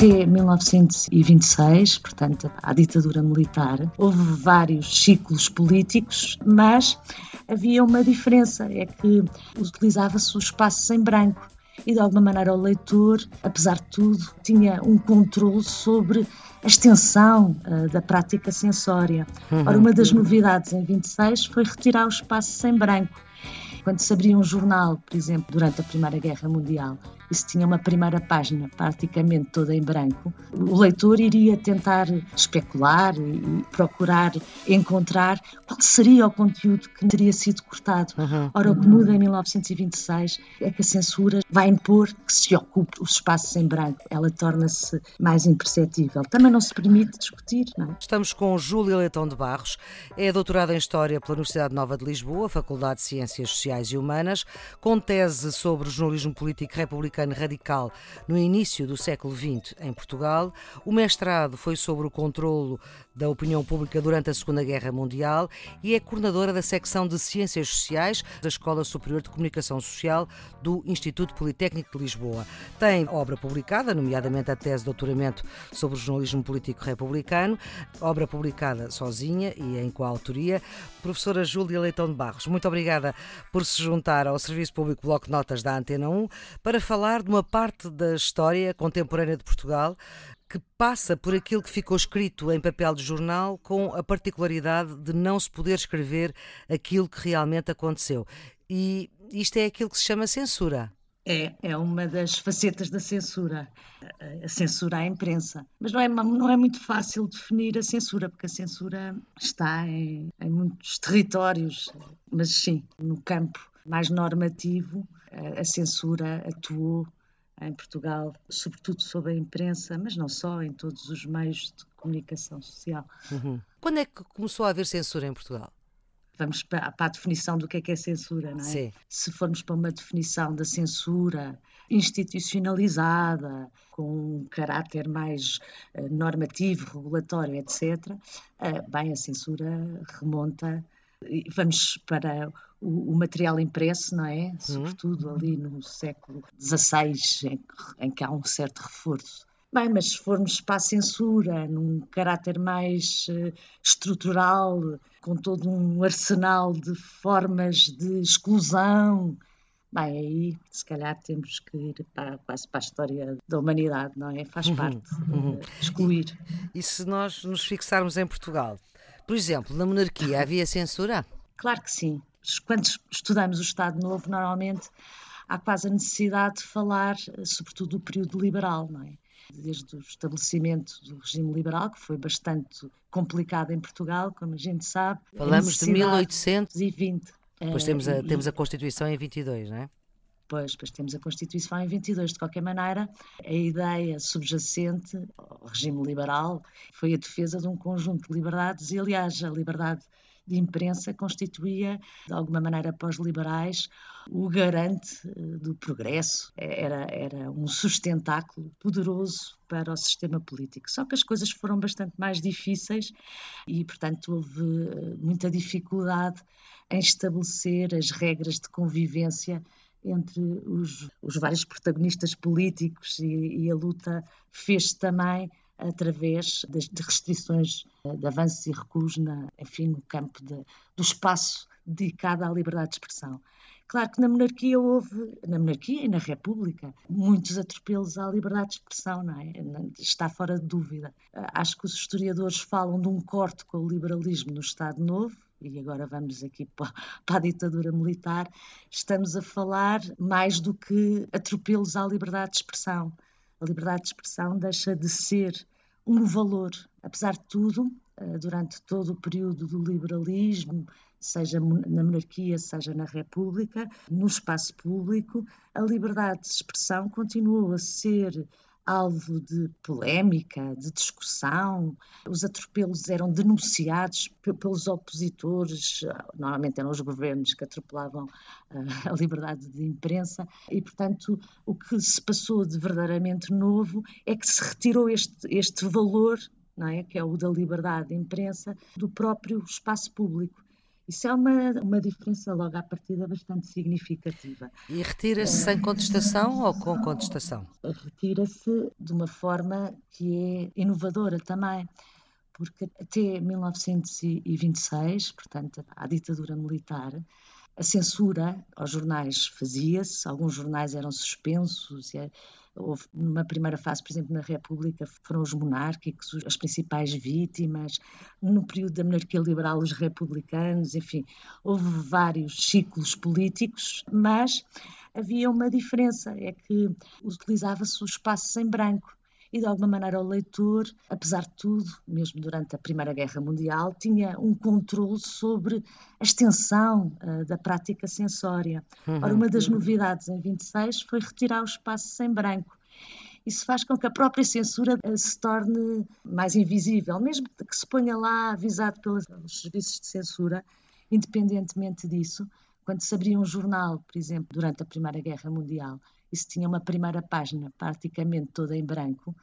Até 1926, portanto, à ditadura militar, houve vários ciclos políticos, mas havia uma diferença, é que utilizava-se os espaços em branco e de alguma maneira o leitor, apesar de tudo, tinha um controle sobre a extensão uh, da prática sensória. Uhum. Ora, uma das novidades em 26 foi retirar os espaços em branco. Quando se abria um jornal, por exemplo, durante a Primeira Guerra Mundial, isso tinha uma primeira página praticamente toda em branco, o leitor iria tentar especular e procurar encontrar qual seria o conteúdo que teria sido cortado. Uhum. Ora, o que muda em 1926 é que a censura vai impor que se ocupe os espaços em branco. Ela torna-se mais imperceptível. Também não se permite discutir, não é? Estamos com Júlia Leitão de Barros, é doutorada em História pela Universidade Nova de Lisboa, Faculdade de Ciências Sociais e Humanas, com tese sobre jornalismo político republicano republicano radical no início do século XX em Portugal. O mestrado foi sobre o controlo da opinião pública durante a Segunda Guerra Mundial e é coordenadora da secção de Ciências Sociais da Escola Superior de Comunicação Social do Instituto Politécnico de Lisboa. Tem obra publicada, nomeadamente a tese de doutoramento sobre o jornalismo político republicano, obra publicada sozinha e em coautoria. Professora Júlia Leitão de Barros, muito obrigada por se juntar ao Serviço Público Bloco Notas da Antena 1 para falar de uma parte da história contemporânea de Portugal que passa por aquilo que ficou escrito em papel de jornal, com a particularidade de não se poder escrever aquilo que realmente aconteceu. E isto é aquilo que se chama censura. É, é uma das facetas da censura, a censura à imprensa. Mas não é, não é muito fácil definir a censura, porque a censura está em, em muitos territórios, mas sim, no campo mais normativo, a censura atuou em Portugal, sobretudo sobre a imprensa, mas não só, em todos os meios de comunicação social. Uhum. Quando é que começou a haver censura em Portugal? Vamos para, a definição do que é que é censura, não é? Sim. Se formos para uma definição da censura institucionalizada, com um caráter mais uh, normativo, regulatório, etc., uh, eh, bem, a censura remonta Vamos para o, o, material impresso, não é? Uhum. Sobretudo ali no século XVI, em, em, que há um certo reforço. Bem, mas se formos para a censura, num caráter mais uh, estrutural, com todo um arsenal de formas de exclusão, Bem, aí se calhar temos que ir para, quase para a história da humanidade, não é? Faz uhum, parte uhum. excluir. E, e, se nós nos fixarmos em Portugal, por exemplo, na monarquia havia censura? Claro que sim. Quando estudamos o Estado Novo, normalmente há quase a necessidade de falar, sobretudo, do período liberal, não é? Desde o estabelecimento do regime liberal, que foi bastante complicado em Portugal, como a gente sabe. Falamos de 1820. Depois temos a, temos a Constituição em 22, não é? Pois, pois temos a Constituição em 22. De qualquer maneira, a ideia subjacente regime liberal foi a defesa de um conjunto de liberdades e, aliás, a liberdade de imprensa constituía, de alguma maneira, para os liberais, o garante eh, do progresso, era, era um sustentáculo poderoso para o sistema político. Só que as coisas foram bastante mais difíceis e, portanto, houve eh, muita dificuldade em estabelecer as regras de convivência entre os, os vários protagonistas políticos e, e a luta fez também através de, de restrições eh, de avanços e recuos na, enfim, no campo de, do espaço dedicado à liberdade de expressão. Claro que na monarquia houve, na monarquia e na república, muitos atropelos à liberdade de expressão, não é? Está fora de dúvida. Acho que os historiadores falam de um corte com o liberalismo no Estado Novo, e agora vamos aqui para a ditadura militar, estamos a falar mais do que atropelos à liberdade de expressão. A liberdade de expressão deixa de ser um valor. Apesar de tudo, eh, durante todo o período do liberalismo, seja na monarquia, seja na república, no espaço público, a liberdade de expressão continuou a ser alvo de polémica, de discussão. Os atropelos eram denunciados pelos opositores, normalmente eram os governos que atropelavam eh, a liberdade de imprensa, e, portanto, o que se passou de verdadeiramente novo é que se retirou este, este valor, não é? que é o da liberdade de imprensa, do próprio espaço público. Isso é uma, uma diferença logo à partida bastante significativa. E retira-se é... sem contestação ou com contestação? Retira-se de uma forma que é inovadora também porque até 1926, portanto, a ditadura militar, a censura aos jornais fazia-se, alguns jornais eram suspensos, houve numa primeira fase, por exemplo, na República, foram os monárquicos as principais vítimas, no período da monarquia liberal, os republicanos, enfim, houve vários ciclos políticos, mas havia uma diferença, é que utilizava-se o espaço em branco e de alguma maneira o leitor, apesar de tudo, mesmo durante a Primeira Guerra Mundial, tinha um controle sobre a extensão uh, da prática sensória. Uhum. Ora, uma das novidades em 26 foi retirar o espaço em branco. Isso faz com que a própria censura uh, se torne mais invisível, mesmo que se ponha lá avisado pelos serviços de censura, independentemente disso, quando se abria um jornal, por exemplo, durante a Primeira Guerra Mundial, isso tinha uma primeira página praticamente toda em branco.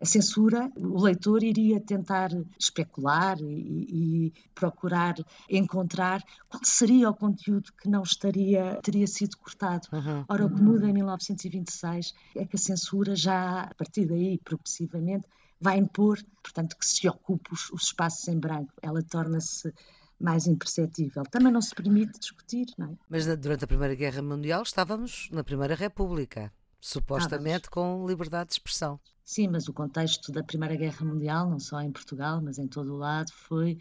A censura, o leitor iria tentar especular e, e, procurar encontrar qual seria o conteúdo que não estaria teria sido cortado. Uhum. Ora, o que muda em 1926 é que a censura já a partir daí progressivamente vai impor, portanto, que se ocupe os, os espaços em branco. Ela torna-se mais imperceptível. Também não se permite discutir, não é? Mas durante a Primeira Guerra Mundial estávamos na Primeira República, supostamente com liberdade de expressão. Sim, mas o contexto da Primeira Guerra Mundial, não só em Portugal, mas em todo o lado, foi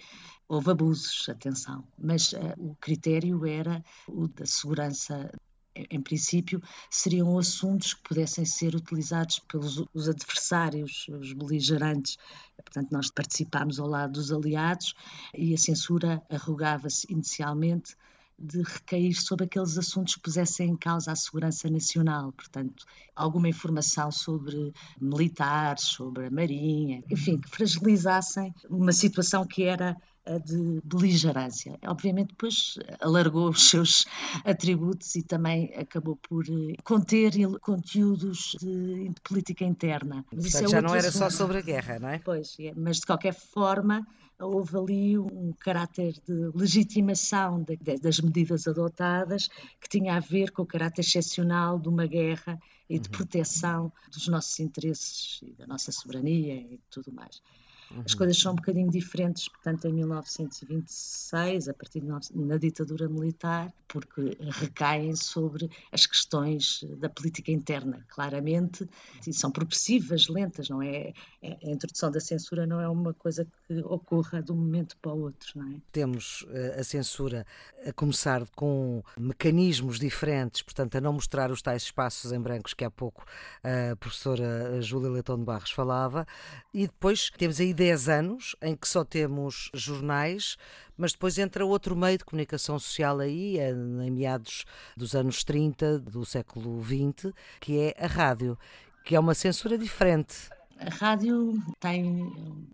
houve abusos, atenção. Mas uh, o critério era o da segurança em princípio, seriam assuntos que pudessem ser utilizados pelos os adversários, os beligerantes. Portanto, nós participámos ao lado dos aliados e a censura arrogava-se inicialmente de recair sobre aqueles assuntos que pusessem em causa a segurança nacional, portanto, alguma informação sobre militares, sobre a marinha, enfim, que fragilizassem uma situação que era de beligerância. Obviamente, depois alargou os seus atributos e também acabou por eh, conter conteúdos de, de política interna. Mas Portanto, é já não era assunto. só sobre a guerra, não é? Pois, é, mas de qualquer forma houve ali um caráter de legitimação de, das medidas adotadas que tinha a ver com o caráter excepcional de uma guerra e de uhum. proteção dos nossos interesses e da nossa soberania e tudo mais. Uhum. As coisas são um bocadinho diferentes, portanto, em 1926, a partir de na ditadura militar, porque recaem sobre as questões da política interna, claramente, e são progressivas, lentas, não é? é? A introdução da censura não é uma coisa que ocorra de um momento para o outro, não é? Temos eh, a censura a começar com mecanismos diferentes, portanto, a não mostrar os tais espaços em brancos que há pouco a professora Júlia Leitão de Barros falava, e depois temos aí 10 anos em que só temos jornais, mas depois entra outro meio de comunicação social aí, é em meados dos anos 30 do século XX, que é a rádio, que é uma censura diferente. A rádio tem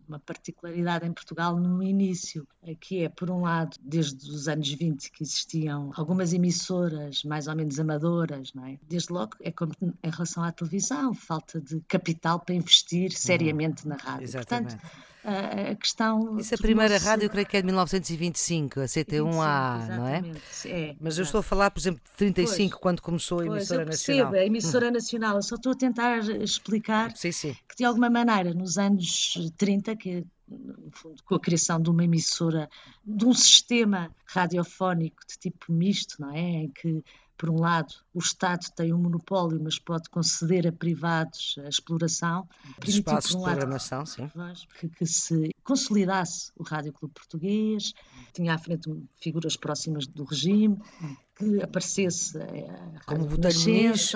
uma particularidade em Portugal no início, que é, por um lado, desde os anos 20 que existiam algumas emissoras mais ou menos amadoras, não é? Desde logo é como em relação à televisão, falta de capital para investir seriamente na rádio. Exatamente. Portanto, a questão. Isso a primeira rádio, creio que é de 1925, a CT1A, não é? é Mas eu estou a falar, por exemplo, de 35, pois, quando começou a emissora pois, eu nacional. a emissora nacional. Eu só estou a tentar explicar sim, sim. que, de alguma maneira, nos anos 30, que com a criação de uma emissora, de um sistema radiofónico de tipo misto, não é? Em que por um lado, o Estado tem um monopólio, mas pode conceder a privados a exploração. Espaços um de programação, sim. Que, que, se consolidasse o Rádio Clube Português, tinha à frente figuras próximas do regime, que aparecesse a como o Botelho Muniz,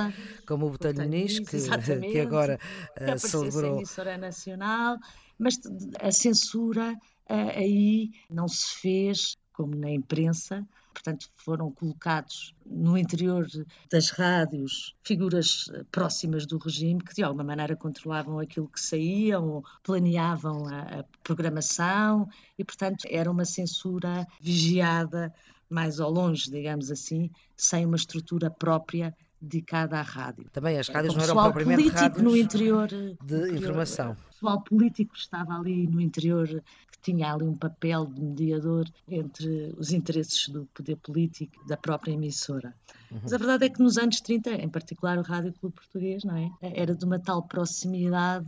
como o Botelho Muniz, que, que agora que uh, celebrou. a emissora nacional, mas a censura uh, aí não se fez, como na imprensa, portanto, foram colocados no interior das rádios figuras eh, próximas do regime que, de alguma maneira, controlavam aquilo que saía ou planeavam a, a programação e, portanto, era uma censura vigiada mais ao longe, digamos assim, sem uma estrutura própria dedicada à rádio. Também as rádios não eram propriamente político rádios no interior de informação. O pessoal político estava ali no interior, que tinha ali um papel de mediador entre os interesses do poder político da própria emissora. Uhum. Mas a verdade é que nos anos 30, em particular o Rádio Clube Português, não é? era de uma tal proximidade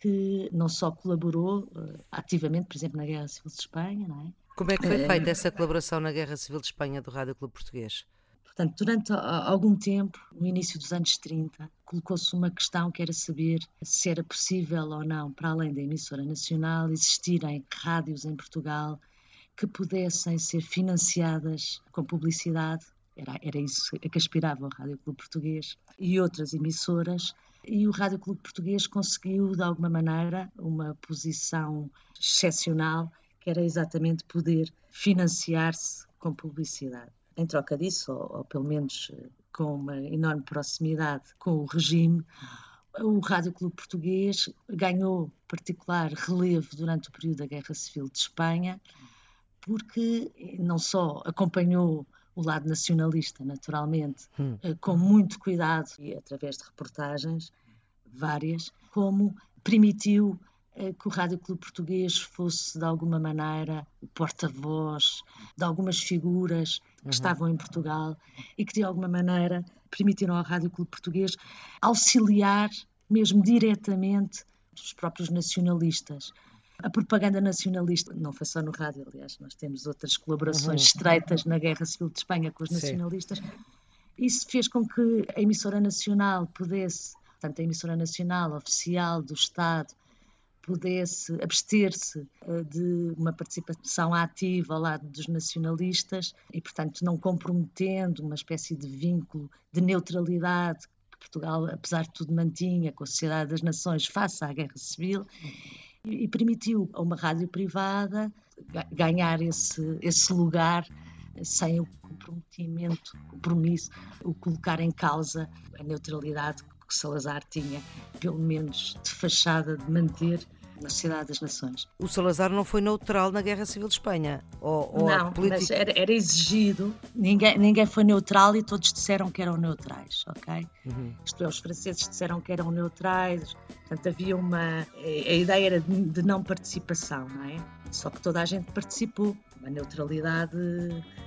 que não só colaborou uh, ativamente, por exemplo, na Guerra Civil de Espanha, não é? Como é que foi feita essa colaboração na Guerra Civil de Espanha do Rádio Clube Português? Portanto, durante algum tempo, no início dos anos 30, colocou-se uma questão que era saber se era possível ou não, para além da emissora nacional, existirem rádios em Portugal que pudessem ser financiadas com publicidade. Era, era isso a que aspirava o Rádio Clube Português e outras emissoras. E o Rádio Clube Português conseguiu, de alguma maneira, uma posição excepcional, que era exatamente poder financiar-se com publicidade em troca disso, ou, ou pelo menos eh, com uma enorme proximidade com o regime, o Rádio Clube Português ganhou particular relevo durante o período da Guerra Civil de Espanha, porque eh, não só acompanhou o lado nacionalista, naturalmente, hum. Eh, com muito cuidado e através de reportagens várias, como permitiu que o Rádio Clube Português fosse, de alguma maneira, o porta-voz de algumas figuras que uhum. estavam em Portugal e que, de alguma maneira, permitiram ao Rádio Clube Português auxiliar, mesmo diretamente, os próprios nacionalistas. A propaganda nacionalista não foi só no rádio, aliás, nós temos outras colaborações uhum. estreitas na Guerra Civil de Espanha com os nacionalistas. Sim. Isso fez com que a emissora nacional pudesse, portanto, a emissora nacional oficial do Estado, pudesse abster-se eh, de uma participação ativa ao lado dos nacionalistas e, portanto, não comprometendo uma espécie de vínculo de neutralidade que Portugal, apesar de tudo, mantinha com a Sociedade das Nações face à Guerra Civil e, permitiu a uma rádio privada ganhar esse, esse lugar sem o comprometimento, compromisso, o colocar em causa a neutralidade que Salazar tinha, pelo menos de fachada, de manter na Sociedade das Nações. O Salazar não foi neutral na Guerra Civil de Espanha? Ou, ou não, mas era, era, exigido, ninguém, ninguém foi neutral e todos disseram que eram neutrais, ok? Uhum. Isto é, os franceses disseram que eram neutrais, portanto havia uma... A ideia era de, de não participação, não é? Só que toda a gente participou. A neutralidade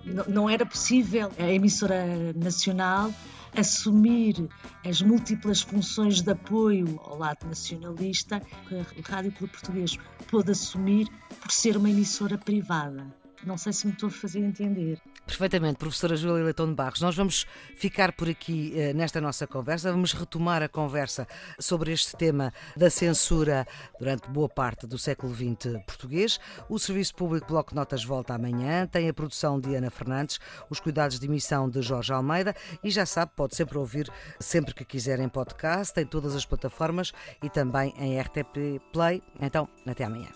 não, não era possível. A emissora nacional assumir as múltiplas funções de apoio ao lado nacionalista que a Rádio Clube Português pôde assumir por ser uma emissora privada. Não sei se me estou a fazer entender. Perfeitamente, professora Júlia Leitão de Barros. Nós vamos ficar por aqui eh, nesta nossa conversa, vamos retomar a conversa sobre este tema da censura durante boa parte do século XX português. O Serviço Público Bloco Notas volta amanhã, tem a produção de Ana Fernandes, os cuidados de emissão de Jorge Almeida e já sabe, pode sempre ouvir sempre que quiser em podcast, em todas as plataformas e também em RTP Play. Então, até amanhã.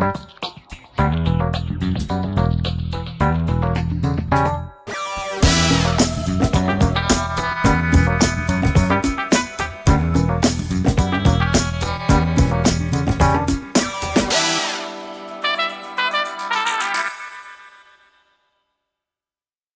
Thank you.